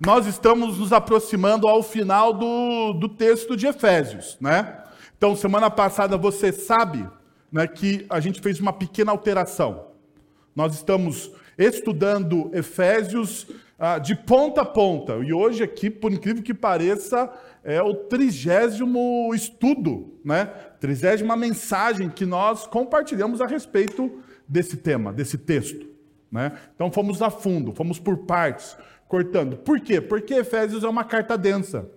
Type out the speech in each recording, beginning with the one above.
nós estamos nos aproximando ao final do, do texto de Efésios, né? Então, semana passada você sabe né, que a gente fez uma pequena alteração. Nós estamos estudando Efésios ah, de ponta a ponta. E hoje aqui, por incrível que pareça, é o trigésimo estudo, né? Trigésima mensagem que nós compartilhamos a respeito desse tema, desse texto. Né? Então fomos a fundo, fomos por partes cortando. Por quê? Porque Efésios é uma carta densa.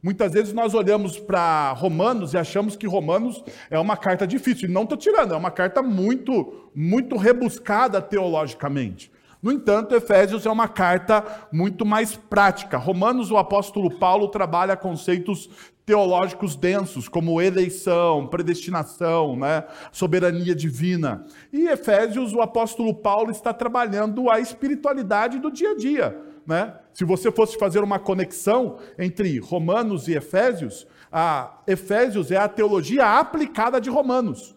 Muitas vezes nós olhamos para Romanos e achamos que Romanos é uma carta difícil. Não estou tirando, é uma carta muito, muito rebuscada teologicamente. No entanto, Efésios é uma carta muito mais prática. Romanos, o apóstolo Paulo trabalha conceitos teológicos densos, como eleição, predestinação, né? soberania divina. E Efésios, o apóstolo Paulo está trabalhando a espiritualidade do dia a dia né? Se você fosse fazer uma conexão entre Romanos e Efésios, a Efésios é a teologia aplicada de Romanos.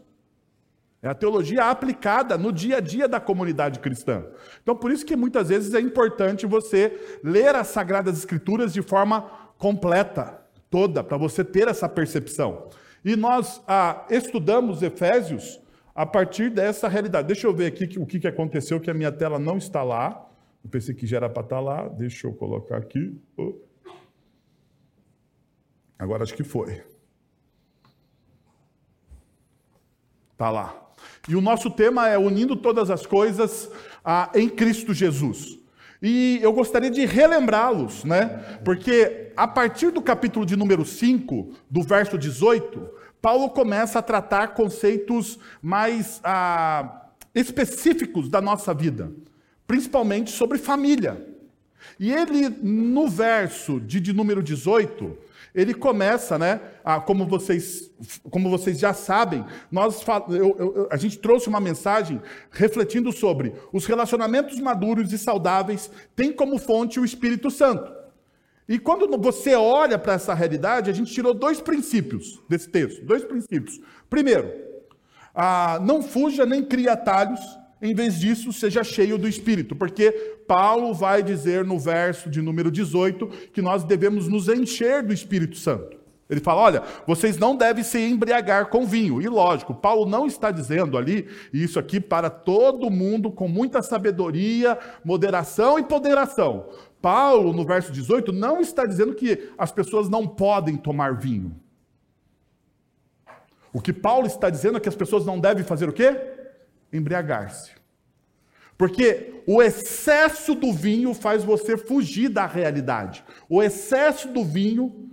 É a teologia aplicada no dia a dia da comunidade cristã. Então, por isso que muitas vezes é importante você ler as Sagradas Escrituras de forma completa, toda, para você ter essa percepção. E nós ah, estudamos Efésios a partir dessa realidade. Deixa eu ver aqui o que aconteceu, que a minha tela não está lá. Eu pensei que já era para estar tá lá, deixa eu colocar aqui. Agora acho que foi. Está lá. E o nosso tema é unindo todas as coisas ah, em Cristo Jesus. E eu gostaria de relembrá-los, né? Porque a partir do capítulo de número 5, do verso 18, Paulo começa a tratar conceitos mais ah, específicos da nossa vida principalmente sobre família. E ele, no verso de, de número 18, ele começa, né? A, como, vocês, como vocês já sabem, nós, eu, eu, a gente trouxe uma mensagem refletindo sobre os relacionamentos maduros e saudáveis têm como fonte o Espírito Santo. E quando você olha para essa realidade, a gente tirou dois princípios desse texto. Dois princípios. Primeiro, ah, não fuja nem crie atalhos em vez disso, seja cheio do Espírito, porque Paulo vai dizer no verso de número 18 que nós devemos nos encher do Espírito Santo. Ele fala: olha, vocês não devem se embriagar com vinho. E lógico, Paulo não está dizendo ali, isso aqui para todo mundo com muita sabedoria, moderação e ponderação. Paulo, no verso 18, não está dizendo que as pessoas não podem tomar vinho. O que Paulo está dizendo é que as pessoas não devem fazer o quê? Embriagar-se. Porque o excesso do vinho faz você fugir da realidade. O excesso do vinho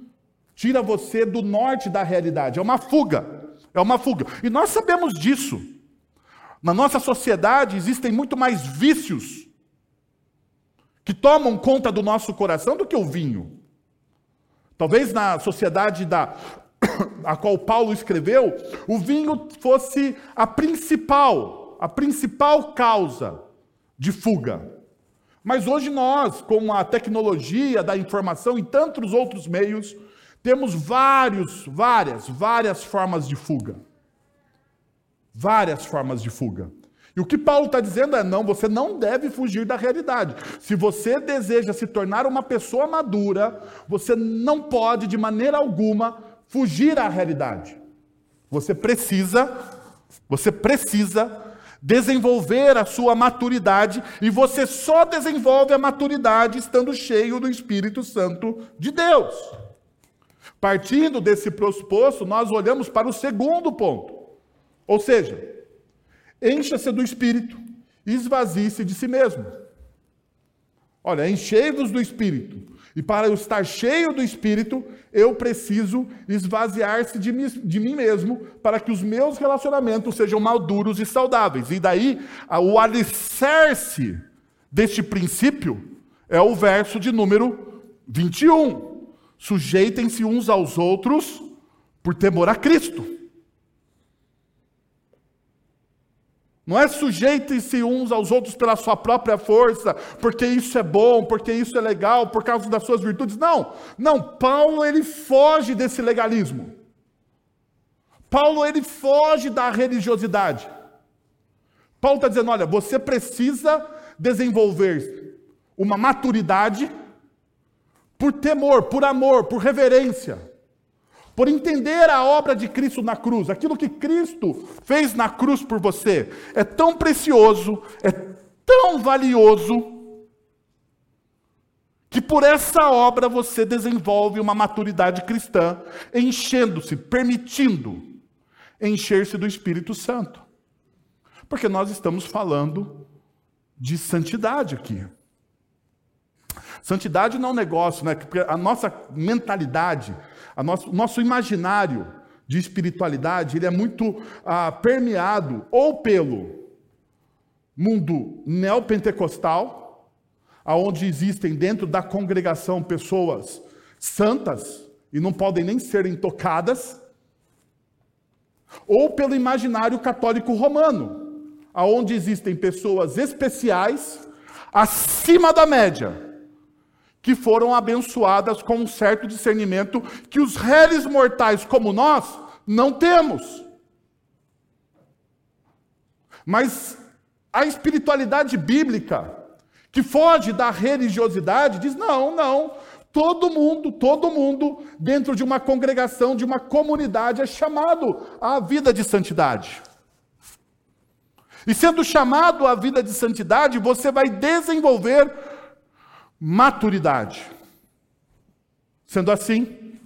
tira você do norte da realidade. É uma fuga. É uma fuga. E nós sabemos disso. Na nossa sociedade existem muito mais vícios que tomam conta do nosso coração do que o vinho. Talvez na sociedade da a qual Paulo escreveu, o vinho fosse a principal a principal causa de fuga. Mas hoje nós, com a tecnologia da informação e tantos outros meios, temos vários, várias, várias formas de fuga. Várias formas de fuga. E o que Paulo está dizendo é: não, você não deve fugir da realidade. Se você deseja se tornar uma pessoa madura, você não pode, de maneira alguma, fugir à realidade. Você precisa, você precisa desenvolver a sua maturidade, e você só desenvolve a maturidade estando cheio do Espírito Santo de Deus. Partindo desse pressuposto, nós olhamos para o segundo ponto. Ou seja, encha-se do Espírito, esvazie-se de si mesmo. Olha, enchei-vos do Espírito. E para eu estar cheio do Espírito, eu preciso esvaziar-se de, de, mim mesmo para que os meus relacionamentos sejam maduros e saudáveis. E daí, o alicerce deste princípio é o verso de número 21. Sujeitem-se uns aos outros por temor a Cristo. Não é sujeitem-se uns aos outros pela sua própria força, porque isso é bom, porque isso é legal, por causa das suas virtudes. Não, não, Paulo ele foge desse legalismo. Paulo ele foge da religiosidade. Paulo está dizendo: olha, você precisa desenvolver uma maturidade por temor, por amor, por reverência, por entender a obra de Cristo na cruz, aquilo que Cristo fez na cruz por você, é tão precioso, é tão valioso, que por essa obra você desenvolve uma maturidade cristã, enchendo-se, permitindo encher-se do Espírito Santo. Porque nós estamos falando de santidade aqui. Santidade não é um negócio, né? Porque a nossa mentalidade, a nosso, o nosso imaginário de espiritualidade, ele é muito ah, permeado ou pelo mundo neopentecostal, aonde existem dentro da congregação pessoas santas e não podem nem serem tocadas, ou pelo imaginário católico romano, aonde existem pessoas especiais acima da média, que foram abençoadas com um certo discernimento que os réis mortais como nós não temos. Mas a espiritualidade bíblica, que foge da religiosidade, diz: não, não, todo mundo, todo mundo, dentro de uma congregação, de uma comunidade, é chamado à vida de santidade. E sendo chamado à vida de santidade, você vai desenvolver maturidade. Sendo assim,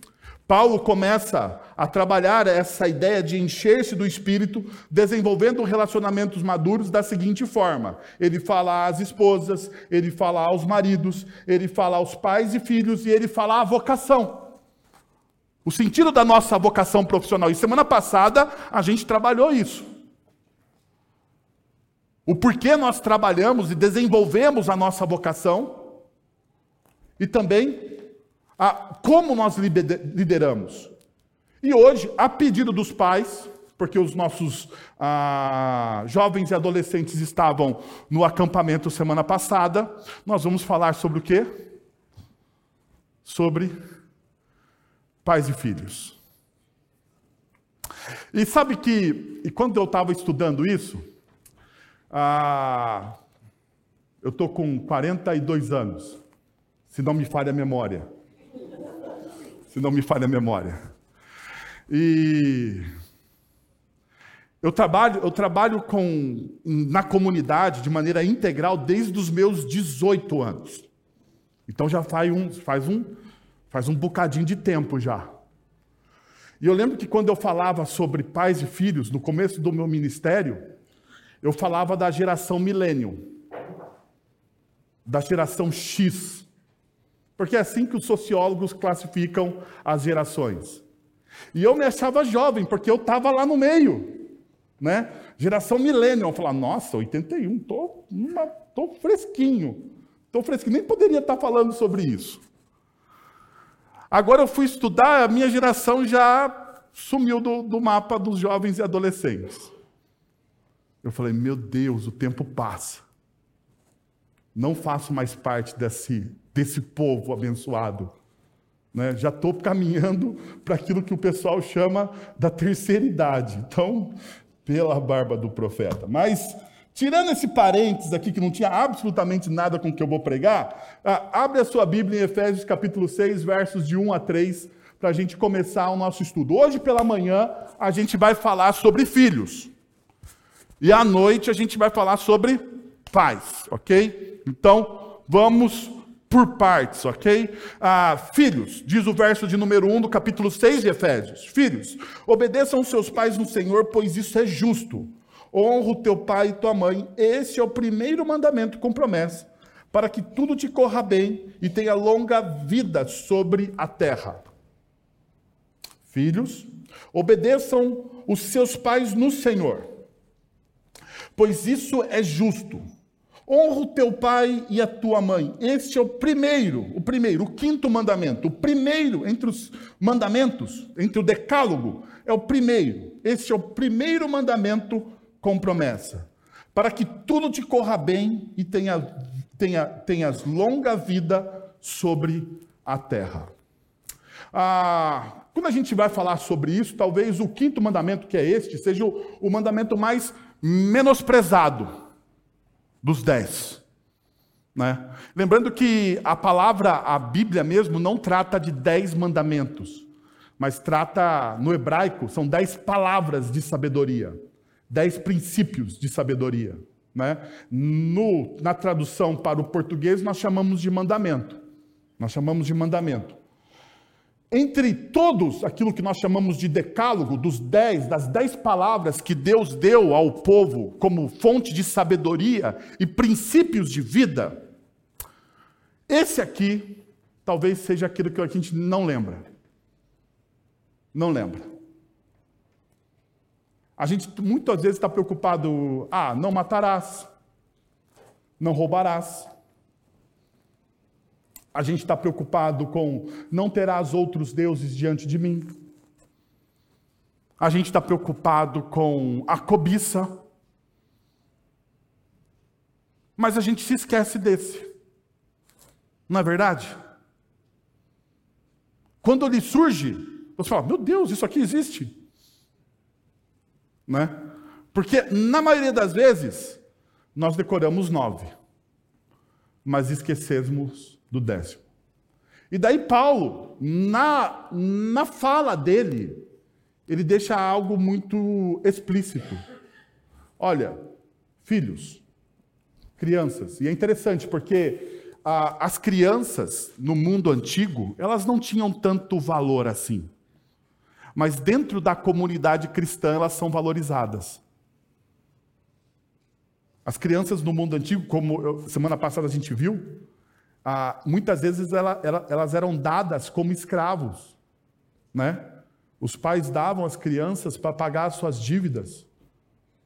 Paulo começa a trabalhar essa ideia de encher-se do espírito, desenvolvendo relacionamentos maduros da seguinte forma: ele fala às esposas, ele fala aos maridos, ele fala aos pais e filhos e ele fala à vocação. O sentido da nossa vocação profissional. E semana passada a gente trabalhou isso. O porquê nós trabalhamos e desenvolvemos a nossa vocação e também a, como nós lideramos. E hoje, a pedido dos pais, porque os nossos ah, jovens e adolescentes estavam no acampamento semana passada, nós vamos falar sobre o quê? Sobre pais e filhos. E sabe que, e quando eu estava estudando isso, ah, eu estou com 42 anos se não me falha a memória. Se não me falha a memória. E eu trabalho, eu trabalho com, na comunidade de maneira integral desde os meus 18 anos. Então já faz um, faz um, faz um bocadinho de tempo já. E eu lembro que quando eu falava sobre pais e filhos, no começo do meu ministério, eu falava da geração millennium, da geração X. Porque é assim que os sociólogos classificam as gerações. E eu me achava jovem, porque eu estava lá no meio. Né? Geração milênio. Eu falava, nossa, 81, estou tô, tô fresquinho. Estou fresquinho. Nem poderia estar falando sobre isso. Agora eu fui estudar, a minha geração já sumiu do, do mapa dos jovens e adolescentes. Eu falei, meu Deus, o tempo passa. Não faço mais parte desse desse povo abençoado. Né? Já estou caminhando para aquilo que o pessoal chama da terceira idade. Então, pela barba do profeta. Mas, tirando esse parênteses aqui, que não tinha absolutamente nada com o que eu vou pregar, ah, abre a sua Bíblia em Efésios capítulo 6, versos de 1 a 3, para a gente começar o nosso estudo. Hoje pela manhã, a gente vai falar sobre filhos. E à noite, a gente vai falar sobre pais, ok? Então, vamos por partes, ok? Ah, filhos, diz o verso de número 1 do capítulo 6 de Efésios: Filhos, obedeçam seus pais no Senhor, pois isso é justo. Honra o teu pai e tua mãe, esse é o primeiro mandamento com promessa, para que tudo te corra bem e tenha longa vida sobre a terra. Filhos, obedeçam os seus pais no Senhor, pois isso é justo. Honra o teu pai e a tua mãe. Este é o primeiro, o primeiro, o quinto mandamento. O primeiro entre os mandamentos, entre o decálogo, é o primeiro. Este é o primeiro mandamento com promessa. Para que tudo te corra bem e tenha, tenha, tenhas longa vida sobre a terra. Ah, quando a gente vai falar sobre isso, talvez o quinto mandamento, que é este, seja o, o mandamento mais menosprezado dos dez. Né? Lembrando que a palavra, a Bíblia mesmo, não trata de dez mandamentos, mas trata, no hebraico, são dez palavras de sabedoria, dez princípios de sabedoria. Né? No, na tradução para o português, nós chamamos de mandamento. Nós chamamos de mandamento. Entre todos aquilo que nós chamamos de decálogo, dos dez, das dez palavras que Deus deu ao povo como fonte de sabedoria e princípios de vida, esse aqui talvez seja aquilo que a gente não lembra. Não lembra. A gente muitas vezes está preocupado, ah, não matarás, não roubarás, a gente está preocupado com não terás outros deuses diante de mim. A gente está preocupado com a cobiça. Mas a gente se esquece desse. Não é verdade? Quando ele surge, você fala: Meu Deus, isso aqui existe. Né? Porque, na maioria das vezes, nós decoramos nove, mas esquecemos do décimo. E daí Paulo, na, na fala dele, ele deixa algo muito explícito. Olha, filhos, crianças, e é interessante porque ah, as crianças no mundo antigo, elas não tinham tanto valor assim. Mas dentro da comunidade cristã, elas são valorizadas. As crianças no mundo antigo, como eu, semana passada a gente viu, ah, muitas vezes ela, ela, elas eram dadas como escravos. Né? Os pais davam as crianças para pagar as suas dívidas,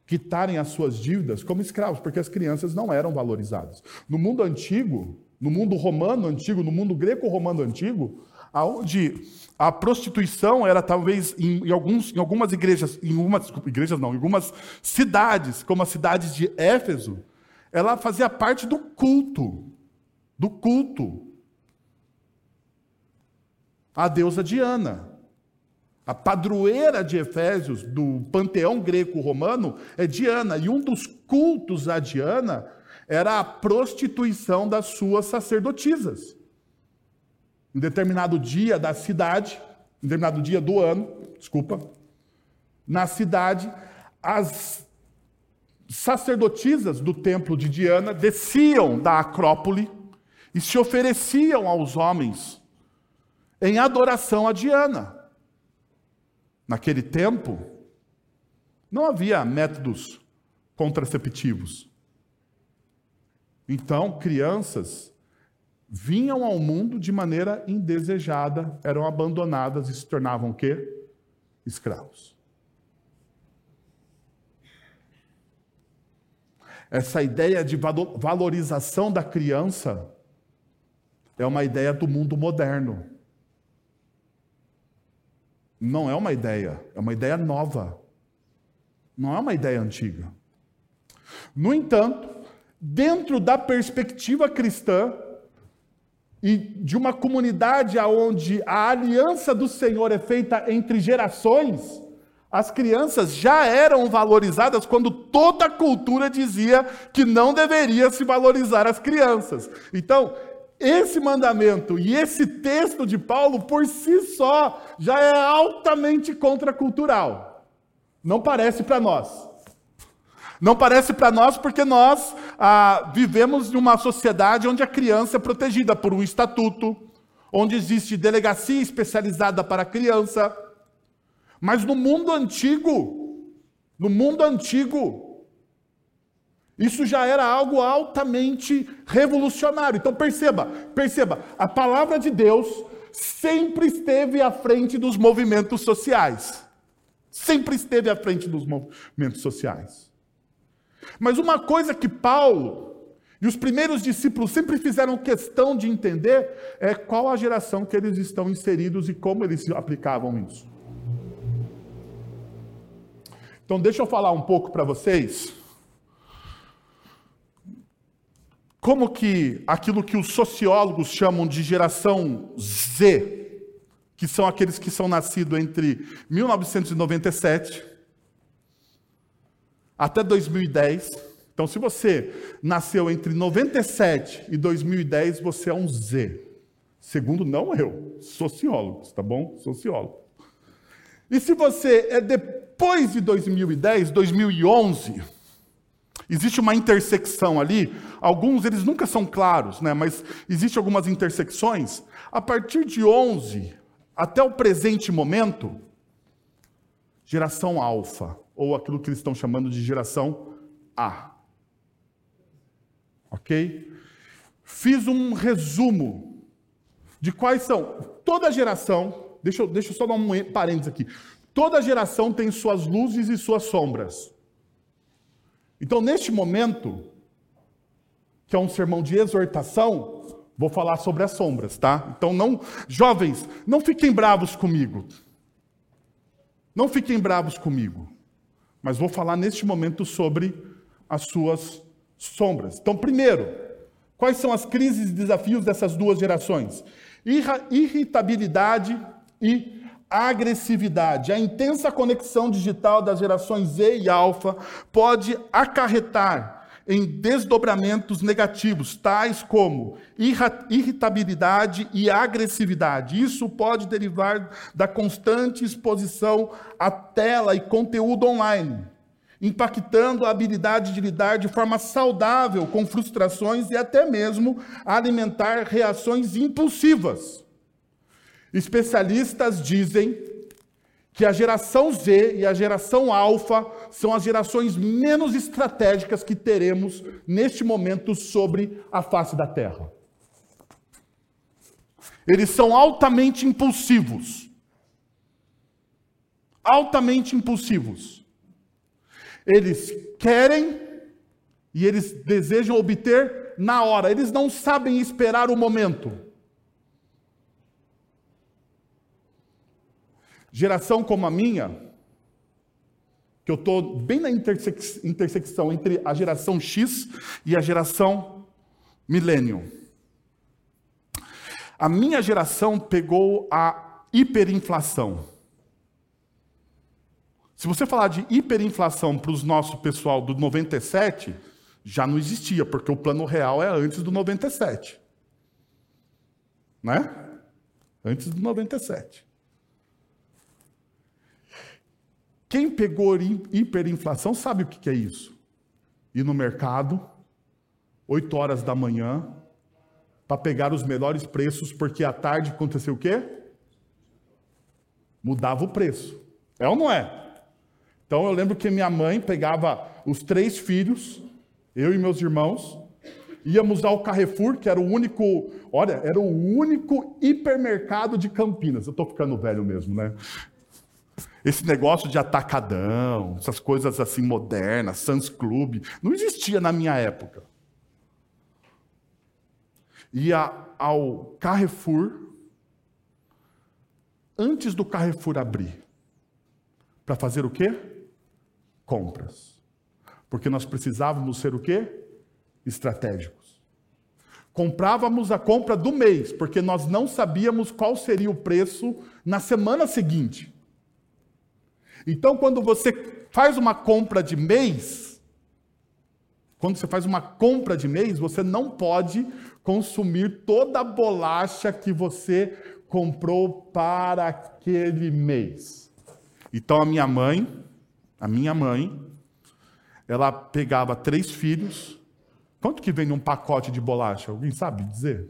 quitarem as suas dívidas como escravos, porque as crianças não eram valorizadas. No mundo antigo, no mundo romano antigo, no mundo greco-romano antigo, aonde a prostituição era talvez em, em, alguns, em algumas igrejas, em algumas desculpa, igrejas não, em algumas cidades, como a cidade de Éfeso, ela fazia parte do culto do culto à deusa Diana. A padroeira de Efésios, do panteão greco-romano, é Diana. E um dos cultos a Diana era a prostituição das suas sacerdotisas. Em determinado dia da cidade, em determinado dia do ano, desculpa, na cidade, as sacerdotisas do templo de Diana desciam da Acrópole e se ofereciam aos homens em adoração a Diana. Naquele tempo, não havia métodos contraceptivos. Então, crianças vinham ao mundo de maneira indesejada, eram abandonadas e se tornavam o quê? Escravos. Essa ideia de valorização da criança é uma ideia do mundo moderno. Não é uma ideia, é uma ideia nova. Não é uma ideia antiga. No entanto, dentro da perspectiva cristã e de uma comunidade onde a aliança do Senhor é feita entre gerações, as crianças já eram valorizadas quando toda a cultura dizia que não deveria se valorizar as crianças. Então, esse mandamento e esse texto de Paulo, por si só, já é altamente contracultural. Não parece para nós. Não parece para nós porque nós ah, vivemos em uma sociedade onde a criança é protegida por um estatuto, onde existe delegacia especializada para a criança. Mas no mundo antigo, no mundo antigo, isso já era algo altamente revolucionário. Então perceba, perceba, a palavra de Deus sempre esteve à frente dos movimentos sociais. Sempre esteve à frente dos movimentos sociais. Mas uma coisa que Paulo e os primeiros discípulos sempre fizeram questão de entender é qual a geração que eles estão inseridos e como eles aplicavam isso. Então, deixa eu falar um pouco para vocês como que aquilo que os sociólogos chamam de geração Z, que são aqueles que são nascidos entre 1997 até 2010, Então, se você nasceu entre 97 e 2010, você é um Z. Segundo, não eu, sociólogos, tá bom? Sociólogo. E se você é depois de 2010, 2011, existe uma intersecção ali. Alguns eles nunca são claros, né? Mas existe algumas intersecções. A partir de 11 até o presente momento, geração alfa, ou aquilo que eles estão chamando de geração A. Ok? Fiz um resumo de quais são. Toda geração, deixa eu, deixa eu só dar um parênteses aqui. Toda geração tem suas luzes e suas sombras. Então, neste momento, que é um sermão de exortação, vou falar sobre as sombras, tá? Então, não, jovens, não fiquem bravos comigo. Não fiquem bravos comigo. Mas vou falar neste momento sobre as suas sombras. Então, primeiro, quais são as crises e desafios dessas duas gerações? Irritabilidade e agressividade. A intensa conexão digital das gerações Z e Alfa pode acarretar em desdobramentos negativos, tais como irritabilidade e agressividade. Isso pode derivar da constante exposição à tela e conteúdo online, impactando a habilidade de lidar de forma saudável com frustrações e até mesmo alimentar reações impulsivas. Especialistas dizem que a geração Z e a geração Alfa são as gerações menos estratégicas que teremos neste momento sobre a face da Terra. Eles são altamente impulsivos. Altamente impulsivos. Eles querem e eles desejam obter na hora. Eles não sabem esperar o momento. Geração como a minha, que eu estou bem na intersecção entre a geração X e a geração Millennium. A minha geração pegou a hiperinflação. Se você falar de hiperinflação para os nosso pessoal do 97, já não existia, porque o plano real é antes do 97. Né? Antes do 97. Quem pegou hiperinflação sabe o que é isso. Ir no mercado, 8 horas da manhã, para pegar os melhores preços, porque à tarde aconteceu o quê? Mudava o preço. É ou não é? Então eu lembro que minha mãe pegava os três filhos, eu e meus irmãos, íamos ao Carrefour, que era o único, olha, era o único hipermercado de Campinas. Eu estou ficando velho mesmo, né? Esse negócio de atacadão, essas coisas assim modernas, Sans Club, não existia na minha época. Ia ao Carrefour, antes do Carrefour abrir, para fazer o quê? Compras. Porque nós precisávamos ser o quê? Estratégicos. Comprávamos a compra do mês, porque nós não sabíamos qual seria o preço na semana seguinte. Então, quando você faz uma compra de mês, quando você faz uma compra de mês, você não pode consumir toda a bolacha que você comprou para aquele mês. Então, a minha mãe, a minha mãe, ela pegava três filhos. Quanto que vem num pacote de bolacha? Alguém sabe dizer?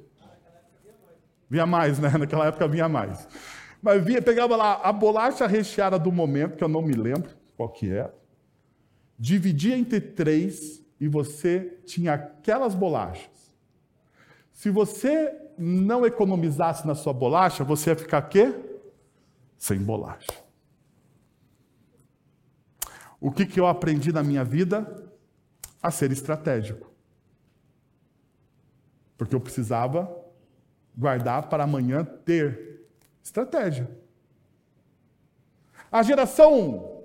Vinha mais, né? Naquela época vinha mais. Mas via, pegava lá a bolacha recheada do momento, que eu não me lembro qual que é, dividia entre três e você tinha aquelas bolachas. Se você não economizasse na sua bolacha, você ia ficar quê? Sem bolacha. O que, que eu aprendi na minha vida? A ser estratégico. Porque eu precisava guardar para amanhã ter Estratégia. A geração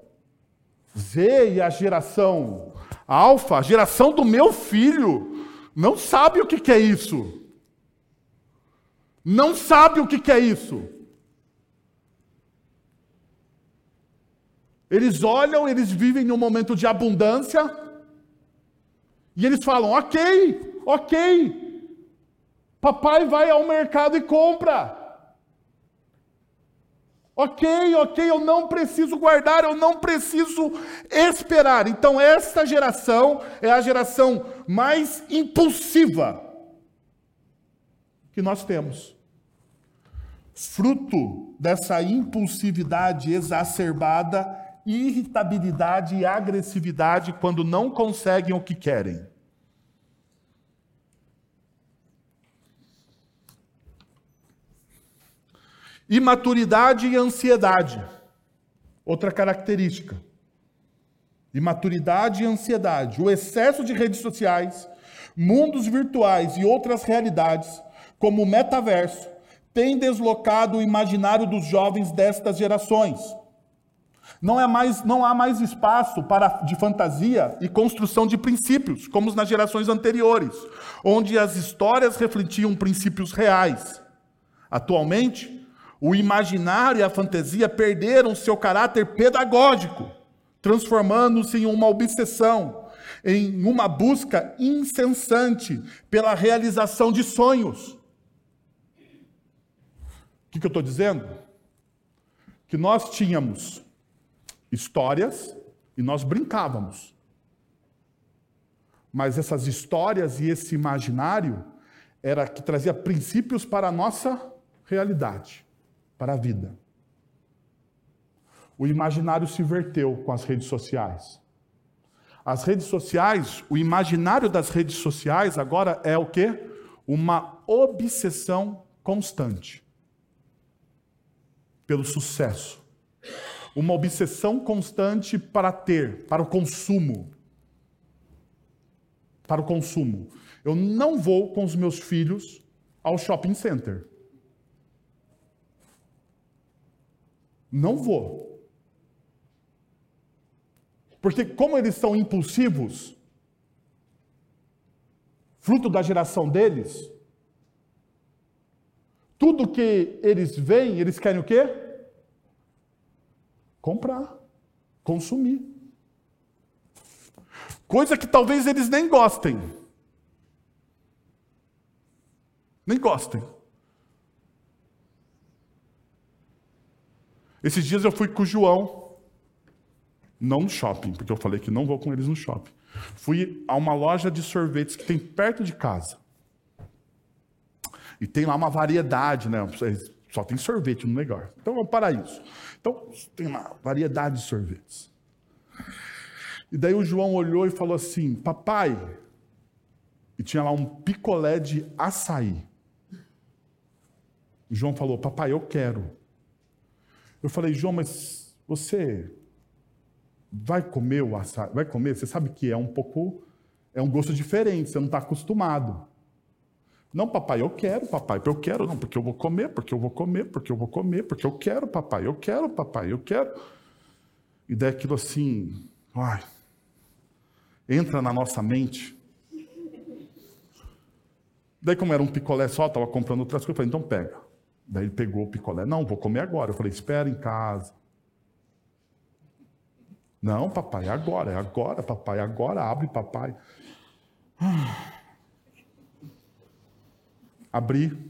Z e a geração Alfa, a geração do meu filho, não sabe o que é isso. Não sabe o que é isso. Eles olham, eles vivem num momento de abundância, E eles falam: ok, ok, papai vai ao mercado e compra. Ok, ok, eu não preciso guardar, eu não preciso esperar. Então, esta geração é a geração mais impulsiva que nós temos. Fruto dessa impulsividade exacerbada, irritabilidade e agressividade quando não conseguem o que querem. Imaturidade e ansiedade. Outra característica. Imaturidade e ansiedade. O excesso de redes sociais, mundos virtuais e outras realidades, como o metaverso, tem deslocado o imaginário dos jovens destas gerações. Não, é mais, não há mais espaço para, de fantasia e construção de princípios, como nas gerações anteriores, onde as histórias refletiam princípios reais. Atualmente, o imaginário e a fantasia perderam seu caráter pedagógico, transformando-se em uma obsessão, em uma busca incessante pela realização de sonhos. O que, que eu estou dizendo? Que nós tínhamos histórias e nós brincávamos. Mas essas histórias e esse imaginário era que trazia princípios para a nossa realidade para a vida. O imaginário se verteu com as redes sociais. As redes sociais, o imaginário das redes sociais agora é o quê? Uma obsessão constante pelo sucesso. Uma obsessão constante para ter, para o consumo. Para o consumo. Eu não vou com os meus filhos ao shopping center. Não vou. Porque, como eles são impulsivos, fruto da geração deles, tudo que eles veem, eles querem o quê? Comprar, consumir. Coisa que talvez eles nem gostem. Nem gostem. Esses dias eu fui com o João, não no shopping, porque eu falei que não vou com eles no shopping. Fui a uma loja de sorvetes que tem perto de casa. E tem lá uma variedade, né? Só tem sorvete no negócio. Então vamos parar isso. Então, tem lá variedade de sorvetes. E daí o João olhou e falou assim: Papai. E tinha lá um picolé de açaí. O João falou: Papai, eu quero. Eu falei, João, mas você vai comer o açaí? Vai comer? Você sabe que é um pouco. É um gosto diferente, você não está acostumado. Não, papai, eu quero, papai, eu quero, não, porque eu vou comer, porque eu vou comer, porque eu vou comer, porque eu quero, papai, eu quero, papai, eu quero. E daí aquilo assim, ai, entra na nossa mente. Daí, como era um picolé só, estava comprando outras coisas, eu falei, então pega. Daí ele pegou o picolé. Não, vou comer agora. Eu falei, espera em casa. Não, papai, é agora, é agora, papai, é agora, abre, papai. Abri.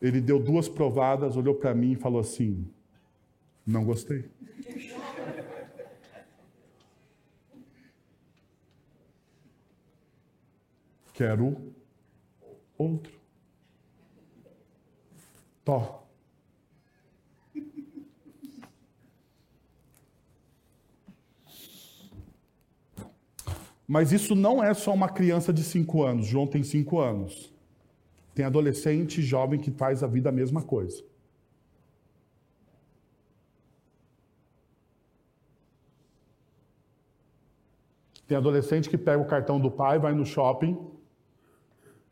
Ele deu duas provadas, olhou para mim e falou assim: Não gostei. Quero outro. Mas isso não é só uma criança de 5 anos. João tem 5 anos. Tem adolescente jovem que faz a vida a mesma coisa. Tem adolescente que pega o cartão do pai, vai no shopping,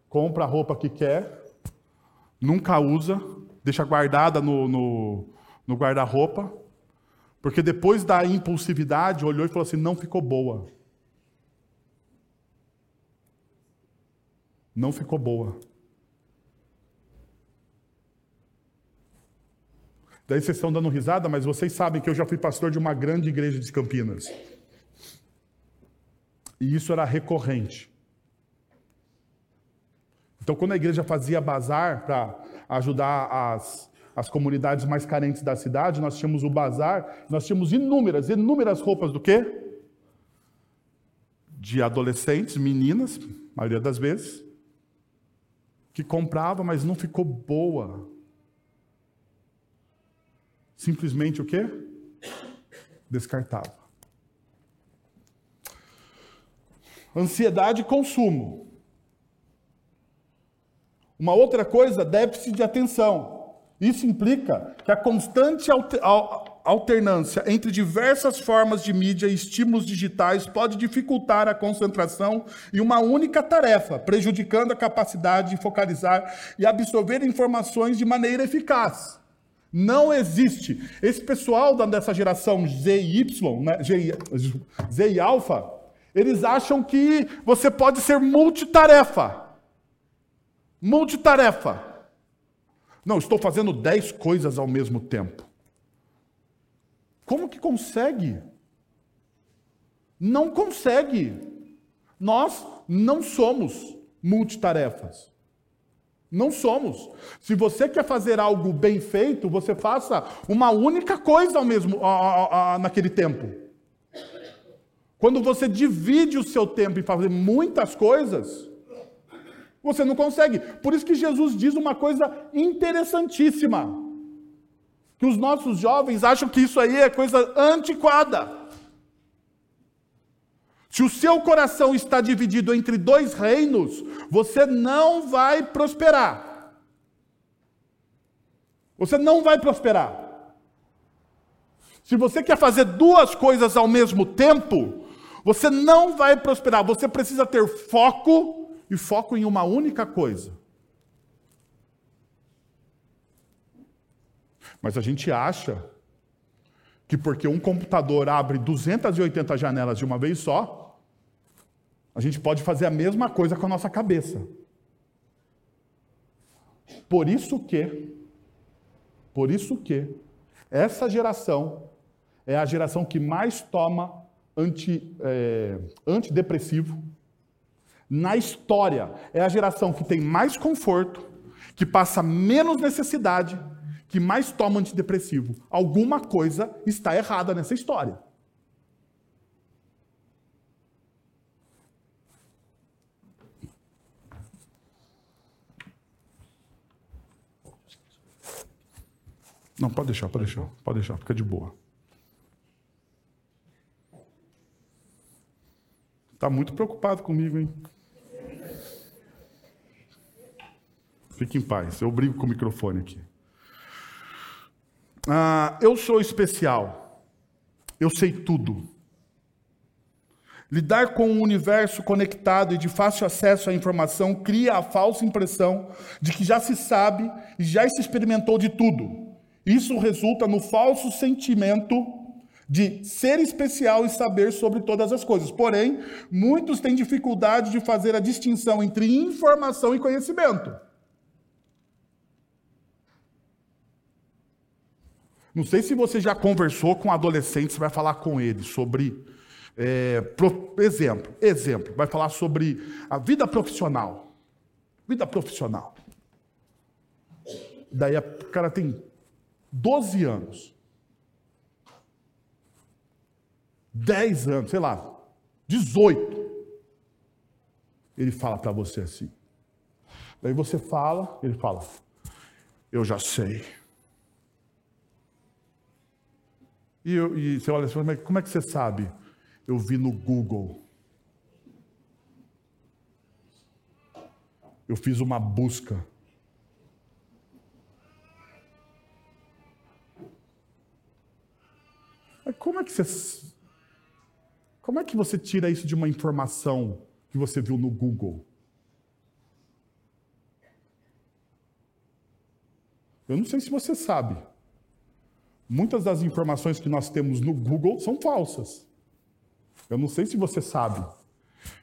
compra a roupa que quer, nunca usa, deixa guardada no, no, no guarda-roupa, porque depois da impulsividade olhou e falou assim: não ficou boa. Não ficou boa. Daí vocês estão dando risada, mas vocês sabem que eu já fui pastor de uma grande igreja de Campinas. E isso era recorrente. Então, quando a igreja fazia bazar para ajudar as, as comunidades mais carentes da cidade, nós tínhamos o bazar, nós tínhamos inúmeras, inúmeras roupas do quê? De adolescentes, meninas, maioria das vezes, que comprava, mas não ficou boa. Simplesmente o quê? Descartava. Ansiedade e consumo. Uma outra coisa, déficit de atenção. Isso implica que a constante alternância entre diversas formas de mídia e estímulos digitais pode dificultar a concentração em uma única tarefa, prejudicando a capacidade de focalizar e absorver informações de maneira eficaz. Não existe. Esse pessoal dessa geração Z e Y, né, Z e Alpha, eles acham que você pode ser multitarefa. Multitarefa. Não, estou fazendo dez coisas ao mesmo tempo. Como que consegue? Não consegue. Nós não somos multitarefas. Não somos. Se você quer fazer algo bem feito, você faça uma única coisa ao mesmo a, a, a, naquele tempo. Quando você divide o seu tempo em fazer muitas coisas, você não consegue. Por isso que Jesus diz uma coisa interessantíssima. Que os nossos jovens acham que isso aí é coisa antiquada. Se o seu coração está dividido entre dois reinos, você não vai prosperar. Você não vai prosperar. Se você quer fazer duas coisas ao mesmo tempo, você não vai prosperar. Você precisa ter foco e foco em uma única coisa. Mas a gente acha que porque um computador abre 280 janelas de uma vez só, a gente pode fazer a mesma coisa com a nossa cabeça. Por isso que, por isso que, essa geração é a geração que mais toma anti, é, antidepressivo, na história, é a geração que tem mais conforto, que passa menos necessidade, que mais toma antidepressivo. Alguma coisa está errada nessa história. Não, pode deixar, pode deixar, pode deixar, fica de boa. Está muito preocupado comigo, hein? Fique em paz, eu brigo com o microfone aqui. Ah, eu sou especial. Eu sei tudo. Lidar com um universo conectado e de fácil acesso à informação cria a falsa impressão de que já se sabe e já se experimentou de tudo. Isso resulta no falso sentimento de ser especial e saber sobre todas as coisas. Porém, muitos têm dificuldade de fazer a distinção entre informação e conhecimento. Não sei se você já conversou com adolescentes, vai falar com eles sobre, é, pro, exemplo, exemplo, vai falar sobre a vida profissional. Vida profissional. Daí o cara tem 12 anos. 10 anos, sei lá, 18. Ele fala para você assim. Daí você fala, ele fala: Eu já sei. E, eu, e você olha assim, mas como é que você sabe? Eu vi no Google. Eu fiz uma busca. Mas como é que você. Como é que você tira isso de uma informação que você viu no Google? Eu não sei se você sabe. Muitas das informações que nós temos no Google são falsas. Eu não sei se você sabe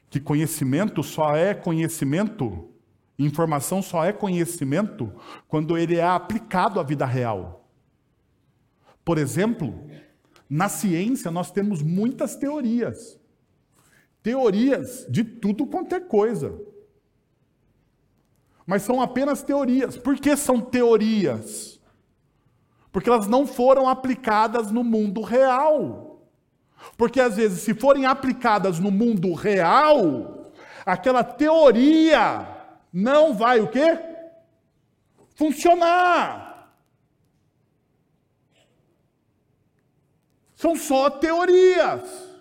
que conhecimento só é conhecimento, informação só é conhecimento quando ele é aplicado à vida real. Por exemplo, na ciência nós temos muitas teorias. teorias de tudo quanto é coisa. Mas são apenas teorias. Por que são teorias? Porque elas não foram aplicadas no mundo real. Porque às vezes, se forem aplicadas no mundo real, aquela teoria não vai o quê? Funcionar. São só teorias.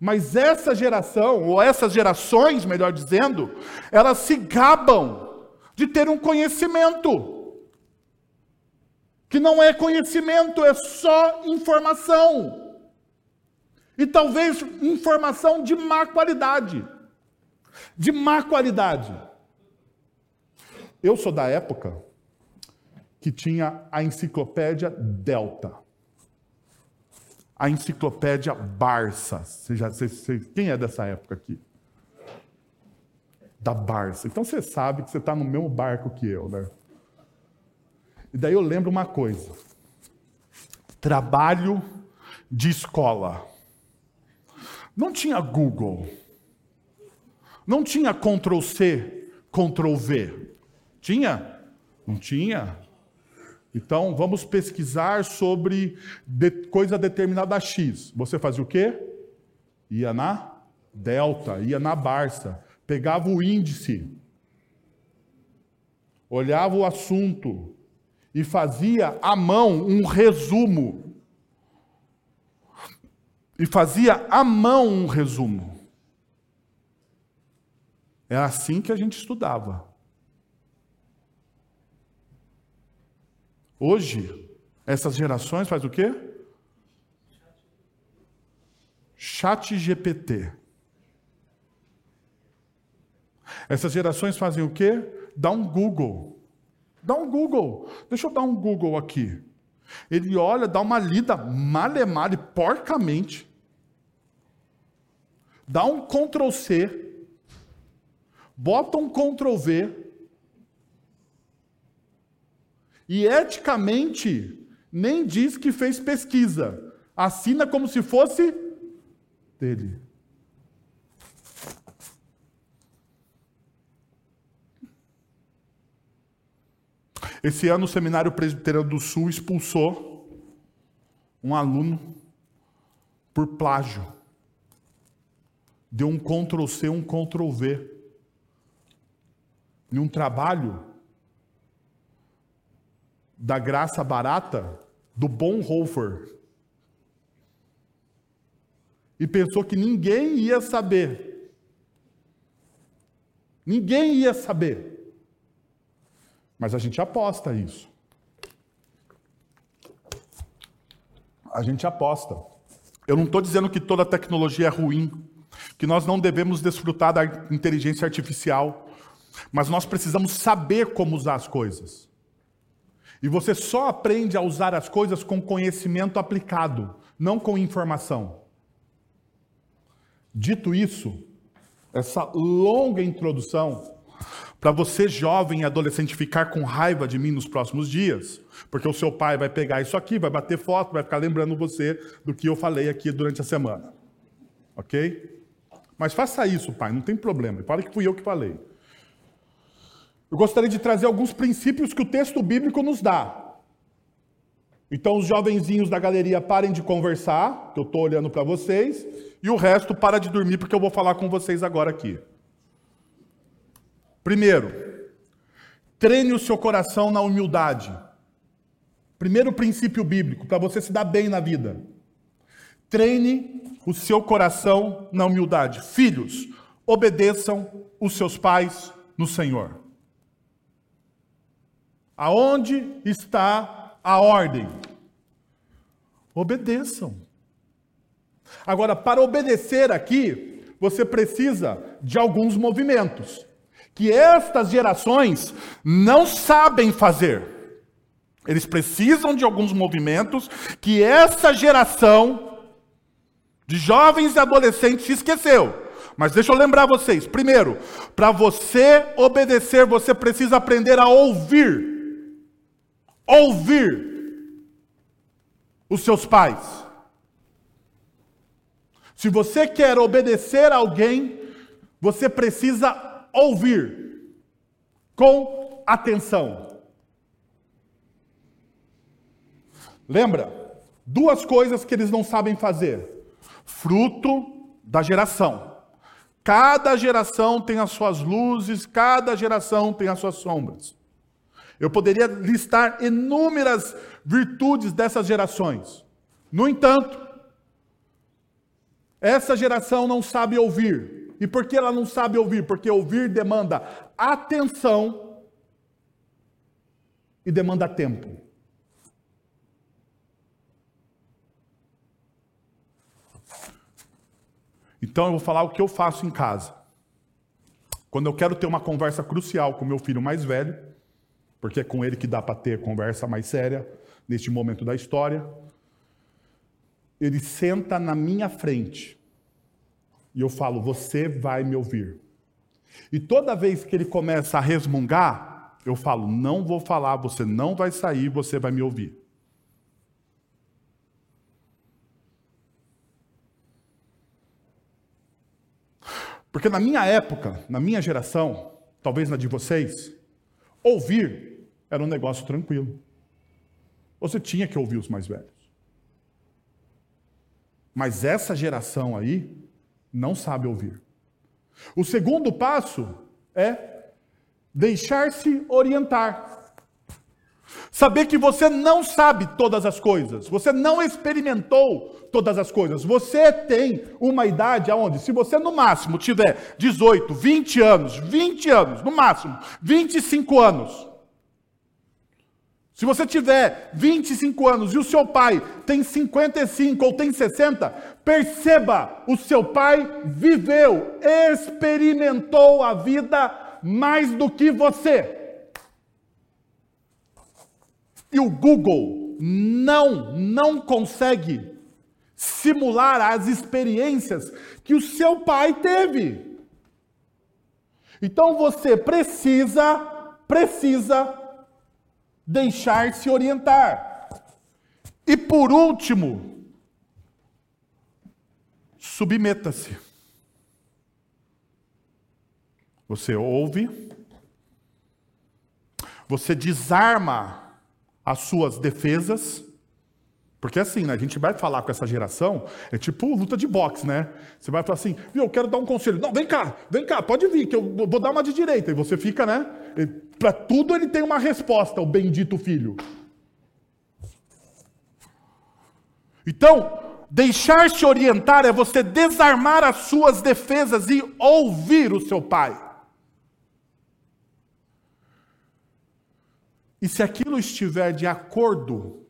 Mas essa geração, ou essas gerações, melhor dizendo, elas se gabam de ter um conhecimento. Que não é conhecimento, é só informação. E talvez informação de má qualidade. De má qualidade. Eu sou da época que tinha a enciclopédia Delta a enciclopédia Barça. Você já, você, você, quem é dessa época aqui? Da Barça. Então você sabe que você está no mesmo barco que eu, né? E daí eu lembro uma coisa: trabalho de escola. Não tinha Google. Não tinha Ctrl C, Ctrl V. Tinha? Não tinha. Então, vamos pesquisar sobre de, coisa determinada X. Você fazia o quê? Ia na delta, ia na Barça, pegava o índice, olhava o assunto e fazia à mão um resumo. E fazia à mão um resumo. É assim que a gente estudava. Hoje, essas gerações faz o quê? Chat GPT. Essas gerações fazem o quê? Dá um Google. Dá um Google. Deixa eu dar um Google aqui. Ele olha, dá uma lida malemar e porcamente. Dá um Ctrl C. Bota um Ctrl V e eticamente nem diz que fez pesquisa. Assina como se fosse dele. Esse ano o Seminário Presbiteriano do Sul expulsou um aluno por plágio. Deu um Ctrl C, um Ctrl V. Em um trabalho da graça barata do Bonhoeffer. E pensou que ninguém ia saber. Ninguém ia saber. Mas a gente aposta isso. A gente aposta. Eu não estou dizendo que toda tecnologia é ruim, que nós não devemos desfrutar da inteligência artificial, mas nós precisamos saber como usar as coisas. E você só aprende a usar as coisas com conhecimento aplicado, não com informação. Dito isso, essa longa introdução, para você jovem e adolescente ficar com raiva de mim nos próximos dias, porque o seu pai vai pegar isso aqui, vai bater foto, vai ficar lembrando você do que eu falei aqui durante a semana. Ok? Mas faça isso, pai, não tem problema. Fale que fui eu que falei. Eu gostaria de trazer alguns princípios que o texto bíblico nos dá. Então, os jovenzinhos da galeria parem de conversar, que eu estou olhando para vocês, e o resto para de dormir, porque eu vou falar com vocês agora aqui. Primeiro, treine o seu coração na humildade. Primeiro princípio bíblico, para você se dar bem na vida. Treine o seu coração na humildade. Filhos, obedeçam os seus pais no Senhor. Aonde está a ordem? Obedeçam. Agora, para obedecer aqui, você precisa de alguns movimentos que estas gerações não sabem fazer. Eles precisam de alguns movimentos que essa geração de jovens e adolescentes se esqueceu. Mas deixa eu lembrar vocês: primeiro, para você obedecer, você precisa aprender a ouvir ouvir os seus pais. Se você quer obedecer a alguém, você precisa ouvir com atenção. Lembra? Duas coisas que eles não sabem fazer. Fruto da geração. Cada geração tem as suas luzes, cada geração tem as suas sombras. Eu poderia listar inúmeras virtudes dessas gerações. No entanto, essa geração não sabe ouvir. E por que ela não sabe ouvir? Porque ouvir demanda atenção e demanda tempo. Então eu vou falar o que eu faço em casa. Quando eu quero ter uma conversa crucial com meu filho mais velho, porque é com ele que dá para ter conversa mais séria neste momento da história, ele senta na minha frente e eu falo: Você vai me ouvir. E toda vez que ele começa a resmungar, eu falo: Não vou falar, você não vai sair, você vai me ouvir. Porque na minha época, na minha geração, talvez na de vocês, ouvir era um negócio tranquilo. Você tinha que ouvir os mais velhos. Mas essa geração aí não sabe ouvir. O segundo passo é deixar-se orientar. Saber que você não sabe todas as coisas, você não experimentou todas as coisas. Você tem uma idade aonde, se você no máximo tiver 18, 20 anos, 20 anos, no máximo, 25 anos, se você tiver 25 anos e o seu pai tem 55 ou tem 60, perceba, o seu pai viveu, experimentou a vida mais do que você. E o Google não, não consegue simular as experiências que o seu pai teve. Então você precisa, precisa deixar-se orientar. E por último, submeta-se. Você ouve, você desarma as suas defesas, porque assim, né, a gente vai falar com essa geração, é tipo luta de boxe, né? Você vai falar assim, viu, eu quero dar um conselho. Não, vem cá, vem cá, pode vir, que eu vou dar uma de direita. E você fica, né? Para tudo ele tem uma resposta, o bendito filho. Então, deixar-se orientar é você desarmar as suas defesas e ouvir o seu pai. E se aquilo estiver de acordo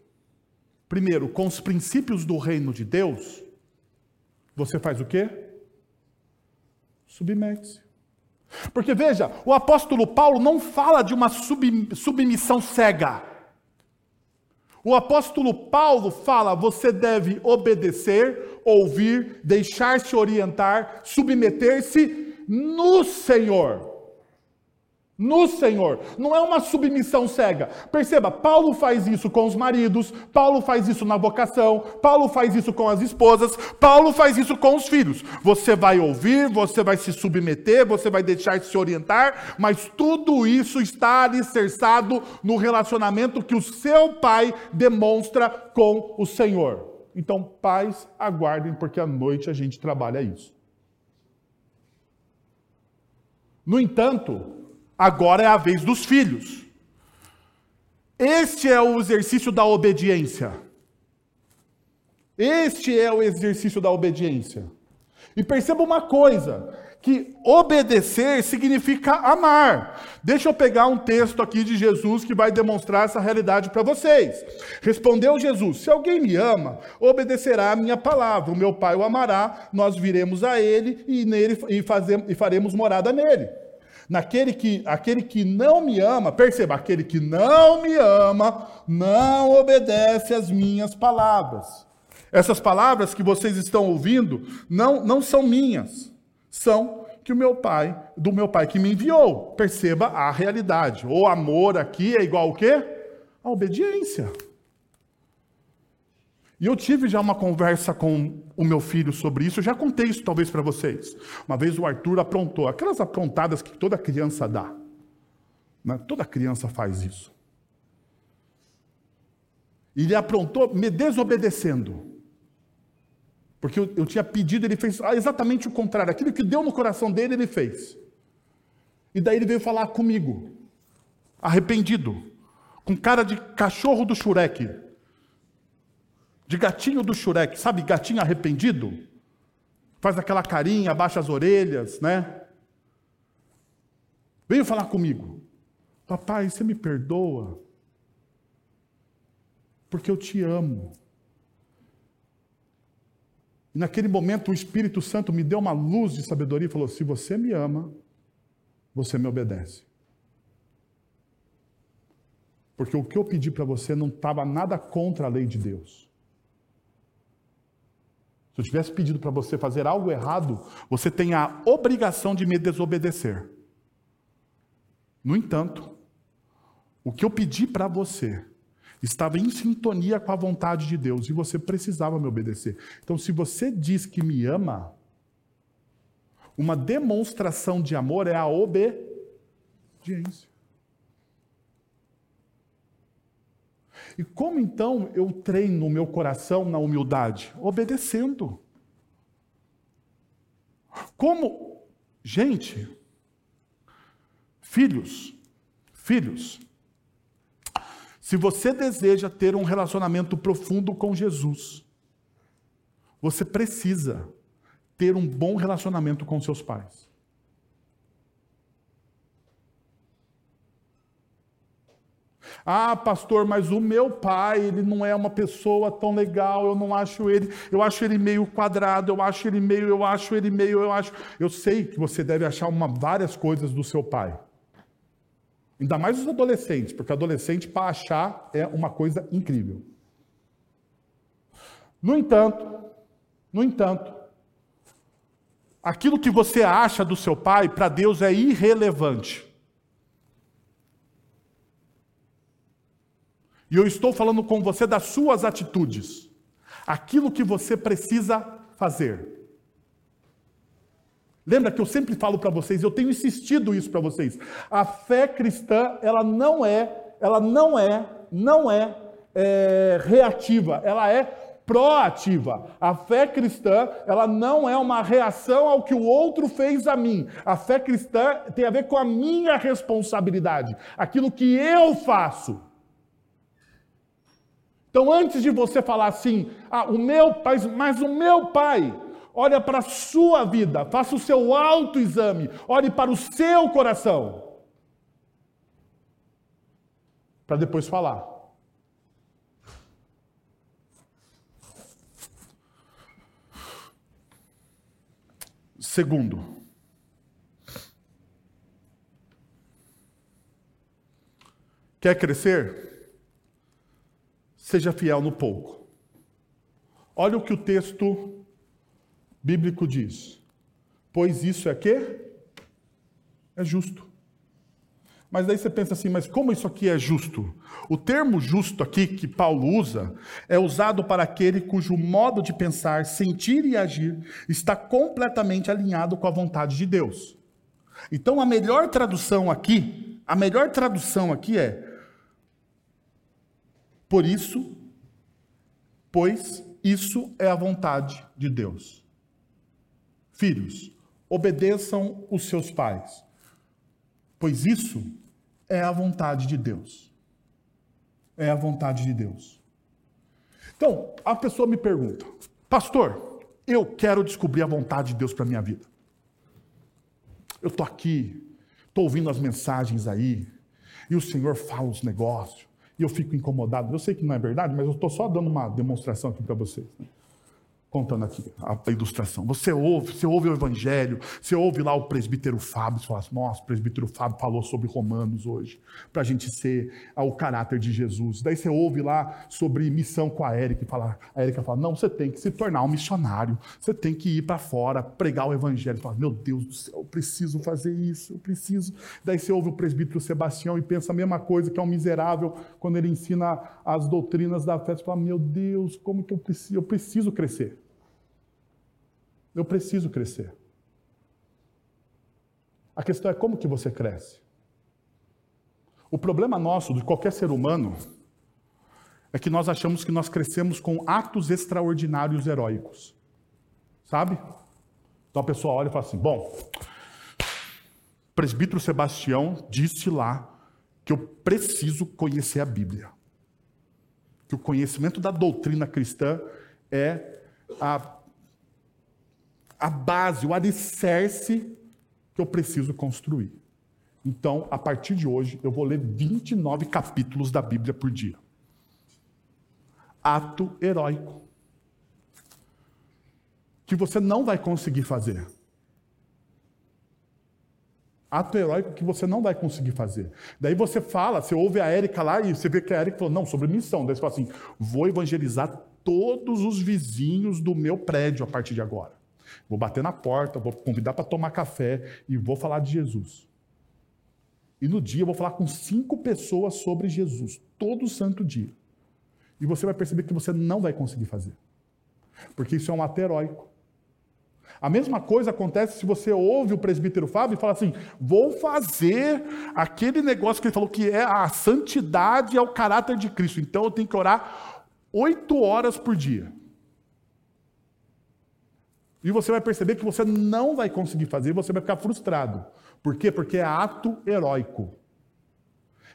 primeiro, com os princípios do reino de Deus, você faz o quê? Submete-se. Porque veja, o apóstolo Paulo não fala de uma submissão cega. O apóstolo Paulo fala: você deve obedecer, ouvir, deixar-se orientar, submeter-se no Senhor no Senhor. Não é uma submissão cega. Perceba, Paulo faz isso com os maridos, Paulo faz isso na vocação, Paulo faz isso com as esposas, Paulo faz isso com os filhos. Você vai ouvir, você vai se submeter, você vai deixar de se orientar, mas tudo isso está alicerçado no relacionamento que o seu pai demonstra com o Senhor. Então, pais, aguardem, porque à noite a gente trabalha isso. No entanto, Agora é a vez dos filhos. Este é o exercício da obediência. Este é o exercício da obediência. E perceba uma coisa: que obedecer significa amar. Deixa eu pegar um texto aqui de Jesus que vai demonstrar essa realidade para vocês. Respondeu Jesus: Se alguém me ama, obedecerá a minha palavra. O meu Pai o amará, nós viremos a ele e, nele, e, fazemos, e faremos morada nele. Naquele que, aquele que não me ama, perceba, aquele que não me ama, não obedece às minhas palavras. Essas palavras que vocês estão ouvindo não, não são minhas, são que o meu pai, do meu pai que me enviou. Perceba a realidade. O amor aqui é igual ao quê? A obediência. E eu tive já uma conversa com o meu filho sobre isso, eu já contei isso talvez para vocês. Uma vez o Arthur aprontou, aquelas aprontadas que toda criança dá. Né? Toda criança faz isso. E ele aprontou me desobedecendo. Porque eu, eu tinha pedido, ele fez exatamente o contrário. Aquilo que deu no coração dele, ele fez. E daí ele veio falar comigo, arrependido, com cara de cachorro do Shurek de gatinho do Shurek, sabe, gatinho arrependido? Faz aquela carinha, abaixa as orelhas, né? Veio falar comigo. Papai, você me perdoa? Porque eu te amo. E naquele momento o Espírito Santo me deu uma luz de sabedoria e falou: Se você me ama, você me obedece. Porque o que eu pedi para você não estava nada contra a lei de Deus. Eu tivesse pedido para você fazer algo errado, você tem a obrigação de me desobedecer. No entanto, o que eu pedi para você estava em sintonia com a vontade de Deus e você precisava me obedecer. Então, se você diz que me ama, uma demonstração de amor é a obediência. E como então eu treino o meu coração na humildade? Obedecendo. Como, gente, filhos, filhos, se você deseja ter um relacionamento profundo com Jesus, você precisa ter um bom relacionamento com seus pais. Ah, pastor, mas o meu pai, ele não é uma pessoa tão legal, eu não acho ele, eu acho ele meio quadrado, eu acho ele meio, eu acho ele meio, eu acho. Eu sei que você deve achar uma, várias coisas do seu pai. Ainda mais os adolescentes, porque adolescente para achar é uma coisa incrível. No entanto, no entanto, aquilo que você acha do seu pai para Deus é irrelevante. E eu estou falando com você das suas atitudes. Aquilo que você precisa fazer. Lembra que eu sempre falo para vocês, eu tenho insistido isso para vocês. A fé cristã, ela não é, ela não é, não é, é reativa, ela é proativa. A fé cristã, ela não é uma reação ao que o outro fez a mim. A fé cristã tem a ver com a minha responsabilidade, aquilo que eu faço. Então, antes de você falar assim, ah, o meu pai, mas o meu pai, olha para a sua vida, faça o seu autoexame, olhe para o seu coração. Para depois falar. Segundo, quer crescer? Seja fiel no pouco. Olha o que o texto bíblico diz. Pois isso é que é justo. Mas daí você pensa assim, mas como isso aqui é justo? O termo justo aqui que Paulo usa é usado para aquele cujo modo de pensar, sentir e agir está completamente alinhado com a vontade de Deus. Então a melhor tradução aqui, a melhor tradução aqui é por isso, pois isso é a vontade de Deus. Filhos, obedeçam os seus pais, pois isso é a vontade de Deus. É a vontade de Deus. Então, a pessoa me pergunta, pastor, eu quero descobrir a vontade de Deus para minha vida. Eu estou aqui, estou ouvindo as mensagens aí, e o Senhor fala os negócios, e eu fico incomodado. Eu sei que não é verdade, mas eu estou só dando uma demonstração aqui para vocês. Né? Contando aqui a, ilustração. Você ouve, você ouve o evangelho, você ouve lá o presbítero Fábio, você fala assim, nossa, o presbítero Fábio falou sobre Romanos hoje, para a gente ser o caráter de Jesus. Daí você ouve lá sobre missão com a Érica, e fala, a Érica fala, não, você tem que se tornar um missionário, você tem que ir para fora, pregar o evangelho. Fala, meu Deus do céu, eu preciso fazer isso, eu preciso. Daí você ouve o presbítero Sebastião e pensa a mesma coisa, que é um miserável, quando ele ensina as doutrinas da fé, você fala, meu Deus, como que eu preciso, eu preciso crescer. Eu preciso crescer. A questão é como que você cresce. O problema nosso, de qualquer ser humano, é que nós achamos que nós crescemos com atos extraordinários heróicos. Sabe? Então a pessoa olha e fala assim: bom, presbítero Sebastião disse lá que eu preciso conhecer a Bíblia. Que o conhecimento da doutrina cristã é a a base, o alicerce que eu preciso construir. Então, a partir de hoje, eu vou ler 29 capítulos da Bíblia por dia. Ato heróico. Que você não vai conseguir fazer. Ato heróico que você não vai conseguir fazer. Daí você fala, você ouve a Érica lá e você vê que a Érica falou, não, sobre missão. Daí você fala assim: vou evangelizar todos os vizinhos do meu prédio a partir de agora. Vou bater na porta, vou convidar para tomar café e vou falar de Jesus. E no dia eu vou falar com cinco pessoas sobre Jesus, todo santo dia. E você vai perceber que você não vai conseguir fazer. Porque isso é um ato heróico. A mesma coisa acontece se você ouve o presbítero Fábio e fala assim: vou fazer aquele negócio que ele falou que é a santidade, é o caráter de Cristo. Então eu tenho que orar oito horas por dia. E você vai perceber que você não vai conseguir fazer, você vai ficar frustrado. Por quê? Porque é ato heróico.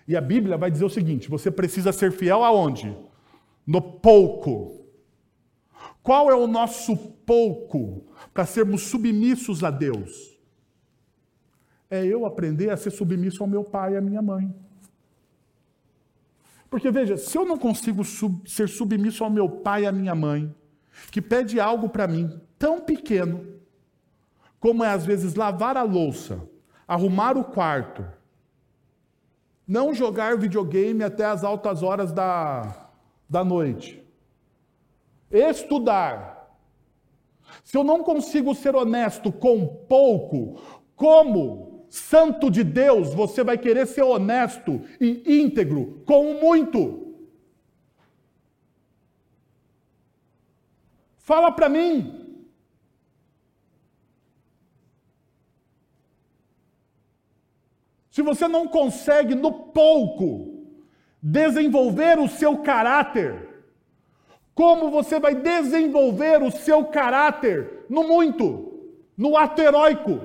E a Bíblia vai dizer o seguinte: você precisa ser fiel aonde? No pouco. Qual é o nosso pouco para sermos submissos a Deus? É eu aprender a ser submisso ao meu pai e à minha mãe. Porque veja, se eu não consigo sub ser submisso ao meu pai e à minha mãe, que pede algo para mim, tão pequeno, como é às vezes lavar a louça, arrumar o quarto, não jogar videogame até as altas horas da, da noite, estudar. Se eu não consigo ser honesto com pouco, como santo de Deus você vai querer ser honesto e íntegro com muito? Fala para mim. Se você não consegue, no pouco, desenvolver o seu caráter, como você vai desenvolver o seu caráter no muito, no ato heróico?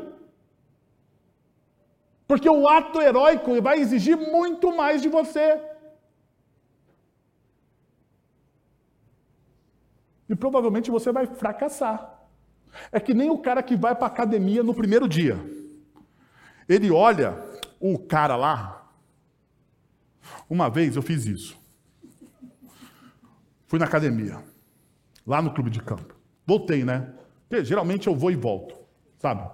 Porque o ato heróico vai exigir muito mais de você. E provavelmente você vai fracassar. É que nem o cara que vai para academia no primeiro dia. Ele olha o cara lá. Uma vez eu fiz isso. Fui na academia, lá no clube de campo. Voltei, né? Porque geralmente eu vou e volto, sabe?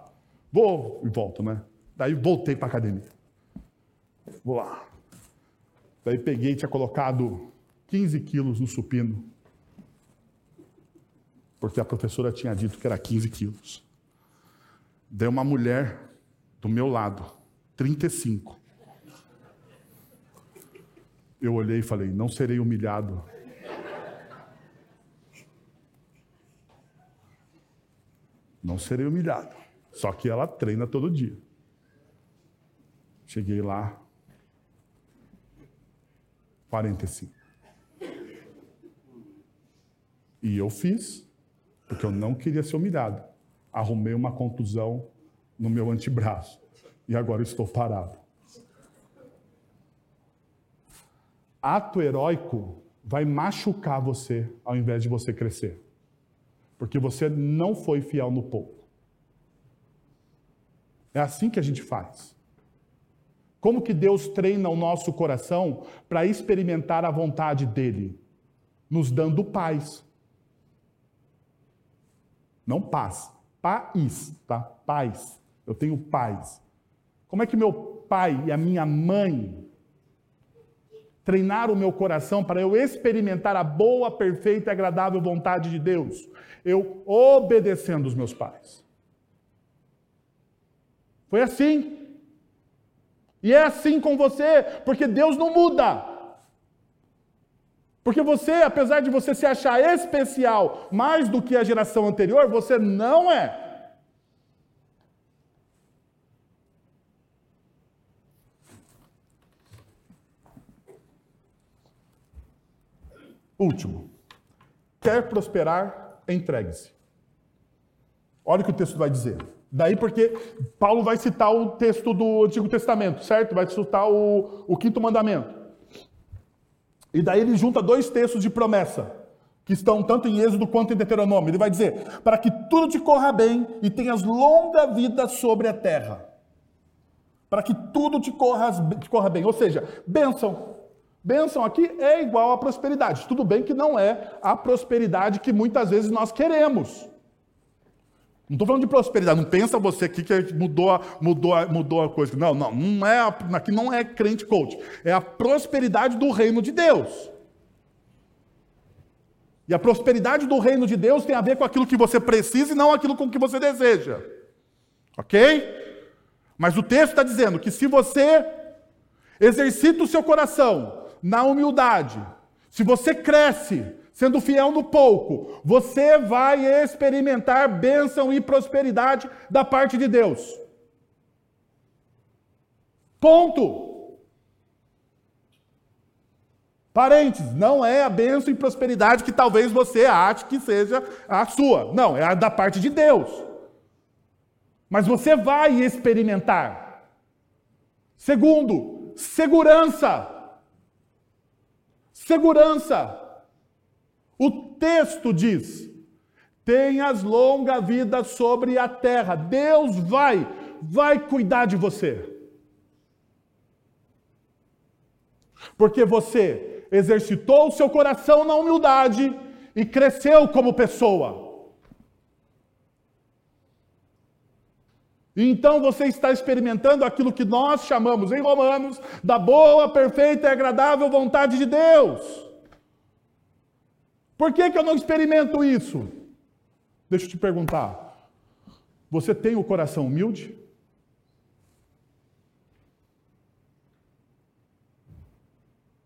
Vou e volto, né? Daí voltei para academia. Vou lá. Daí peguei, tinha colocado 15 quilos no supino. Porque a professora tinha dito que era 15 quilos. Deu uma mulher do meu lado 35. Eu olhei e falei: não serei humilhado. Não serei humilhado. Só que ela treina todo dia. Cheguei lá, 45. E eu fiz, porque eu não queria ser humilhado. Arrumei uma contusão no meu antebraço e agora estou parado. Ato heróico vai machucar você ao invés de você crescer. Porque você não foi fiel no pouco. É assim que a gente faz. Como que Deus treina o nosso coração para experimentar a vontade dele? Nos dando paz. Não paz. Paz, tá? Paz. Eu tenho paz. Como é que meu pai e a minha mãe treinaram o meu coração para eu experimentar a boa, perfeita e agradável vontade de Deus? Eu obedecendo os meus pais. Foi assim. E é assim com você, porque Deus não muda. Porque você, apesar de você se achar especial mais do que a geração anterior, você não é. Último. Quer prosperar? Entregue-se. Olha o que o texto vai dizer. Daí porque Paulo vai citar o texto do Antigo Testamento, certo? Vai citar o, o quinto mandamento. E daí ele junta dois textos de promessa, que estão tanto em Êxodo quanto em Deuteronômio. Ele vai dizer: para que tudo te corra bem e tenhas longa vida sobre a terra. Para que tudo te corra, te corra bem. Ou seja, bênção. Bênção aqui é igual a prosperidade. Tudo bem que não é a prosperidade que muitas vezes nós queremos. Não estou falando de prosperidade, não pensa você aqui que mudou, mudou, mudou a coisa. Não, não, não é, aqui não é crente coach. É a prosperidade do reino de Deus. E a prosperidade do reino de Deus tem a ver com aquilo que você precisa e não aquilo com que você deseja. Ok? Mas o texto está dizendo que se você exercita o seu coração na humildade, se você cresce sendo fiel no pouco, você vai experimentar bênção e prosperidade da parte de Deus. Ponto. Parênteses, não é a bênção e prosperidade que talvez você ache que seja a sua. Não, é a da parte de Deus. Mas você vai experimentar. Segundo, segurança. Segurança. O texto diz: tenhas longa vida sobre a terra. Deus vai, vai cuidar de você. Porque você exercitou o seu coração na humildade e cresceu como pessoa. Então você está experimentando aquilo que nós chamamos em Romanos da boa, perfeita e agradável vontade de Deus. Por que, que eu não experimento isso? Deixa eu te perguntar. Você tem o coração humilde?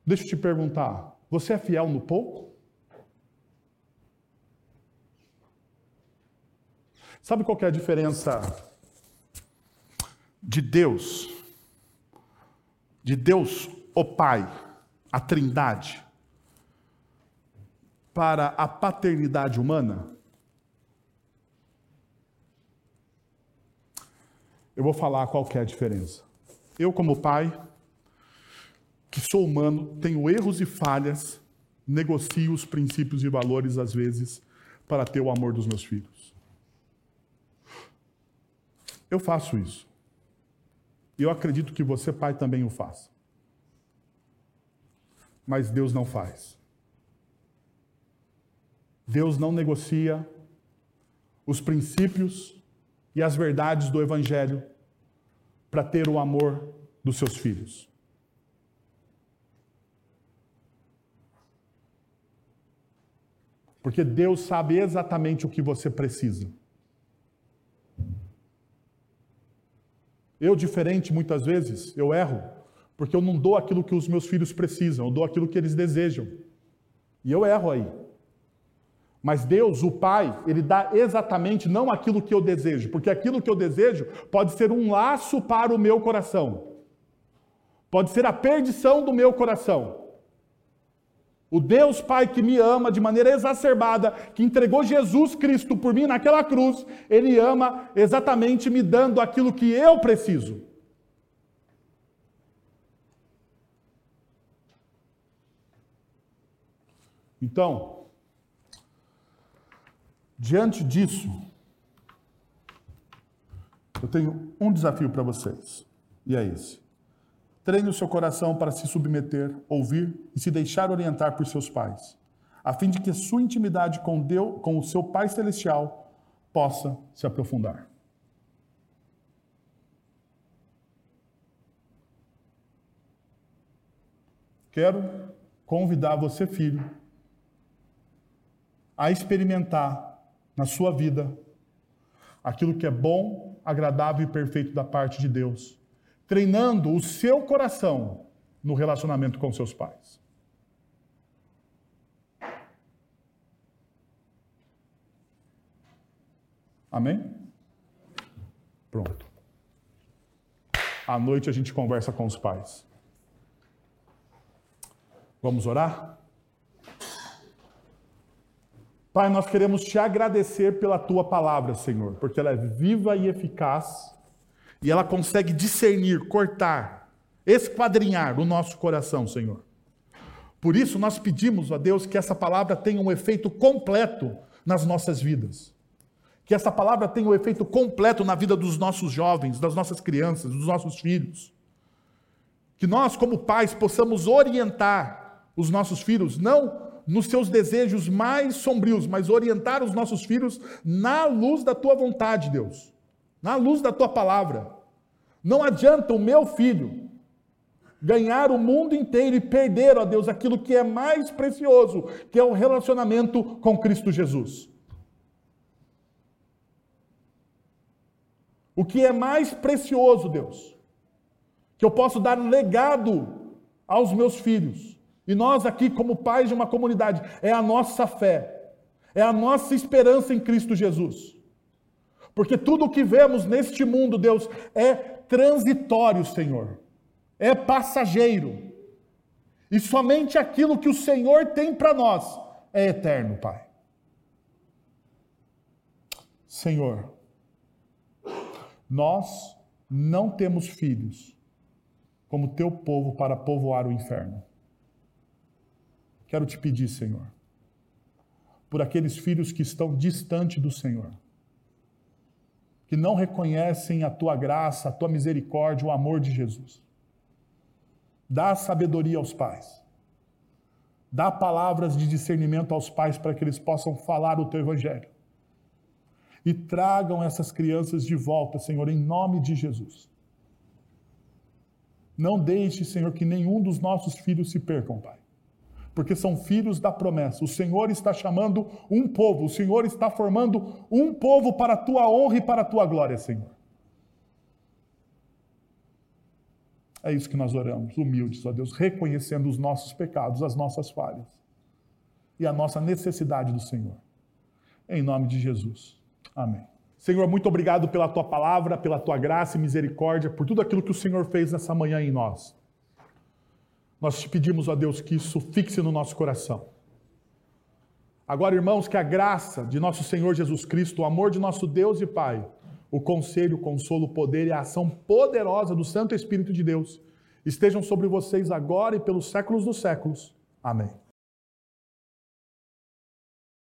Deixa eu te perguntar. Você é fiel no pouco? Sabe qual é a diferença de Deus, de Deus, o Pai, a Trindade, para a paternidade humana? Eu vou falar qual é a diferença. Eu, como pai, que sou humano, tenho erros e falhas, negocio os princípios e valores, às vezes, para ter o amor dos meus filhos. Eu faço isso. E eu acredito que você, pai, também o faça. Mas Deus não faz. Deus não negocia os princípios e as verdades do Evangelho para ter o amor dos seus filhos. Porque Deus sabe exatamente o que você precisa. Eu, diferente, muitas vezes, eu erro, porque eu não dou aquilo que os meus filhos precisam, eu dou aquilo que eles desejam. E eu erro aí. Mas Deus, o Pai, Ele dá exatamente não aquilo que eu desejo, porque aquilo que eu desejo pode ser um laço para o meu coração, pode ser a perdição do meu coração. O Deus Pai que me ama de maneira exacerbada, que entregou Jesus Cristo por mim naquela cruz, Ele ama exatamente me dando aquilo que eu preciso. Então, Diante disso, eu tenho um desafio para vocês, e é esse. Treine o seu coração para se submeter, ouvir e se deixar orientar por seus pais, a fim de que sua intimidade com Deus, com o seu Pai celestial, possa se aprofundar. Quero convidar você, filho, a experimentar na sua vida aquilo que é bom, agradável e perfeito da parte de Deus, treinando o seu coração no relacionamento com seus pais. Amém? Pronto. À noite a gente conversa com os pais. Vamos orar? Pai, nós queremos te agradecer pela tua palavra, Senhor, porque ela é viva e eficaz e ela consegue discernir, cortar, esquadrinhar o nosso coração, Senhor. Por isso nós pedimos a Deus que essa palavra tenha um efeito completo nas nossas vidas. Que essa palavra tenha um efeito completo na vida dos nossos jovens, das nossas crianças, dos nossos filhos. Que nós, como pais, possamos orientar os nossos filhos, não nos seus desejos mais sombrios, mas orientar os nossos filhos na luz da tua vontade, Deus, na luz da tua palavra. Não adianta o meu filho ganhar o mundo inteiro e perder, ó Deus, aquilo que é mais precioso, que é o relacionamento com Cristo Jesus. O que é mais precioso, Deus, que eu posso dar legado aos meus filhos, e nós aqui, como pais de uma comunidade, é a nossa fé, é a nossa esperança em Cristo Jesus. Porque tudo o que vemos neste mundo, Deus, é transitório, Senhor, é passageiro. E somente aquilo que o Senhor tem para nós é eterno, Pai. Senhor, nós não temos filhos como teu povo para povoar o inferno. Quero te pedir, Senhor, por aqueles filhos que estão distante do Senhor, que não reconhecem a tua graça, a tua misericórdia, o amor de Jesus. Dá sabedoria aos pais. Dá palavras de discernimento aos pais para que eles possam falar o teu evangelho. E tragam essas crianças de volta, Senhor, em nome de Jesus. Não deixe, Senhor, que nenhum dos nossos filhos se percam, Pai porque são filhos da promessa. O Senhor está chamando um povo, o Senhor está formando um povo para a tua honra e para a tua glória, Senhor. É isso que nós oramos, humildes, ó Deus, reconhecendo os nossos pecados, as nossas falhas e a nossa necessidade do Senhor. Em nome de Jesus. Amém. Senhor, muito obrigado pela tua palavra, pela tua graça e misericórdia, por tudo aquilo que o Senhor fez nessa manhã em nós. Nós te pedimos, a Deus, que isso fixe no nosso coração. Agora, irmãos, que a graça de nosso Senhor Jesus Cristo, o amor de nosso Deus e Pai, o conselho, o consolo, o poder e a ação poderosa do Santo Espírito de Deus estejam sobre vocês agora e pelos séculos dos séculos. Amém.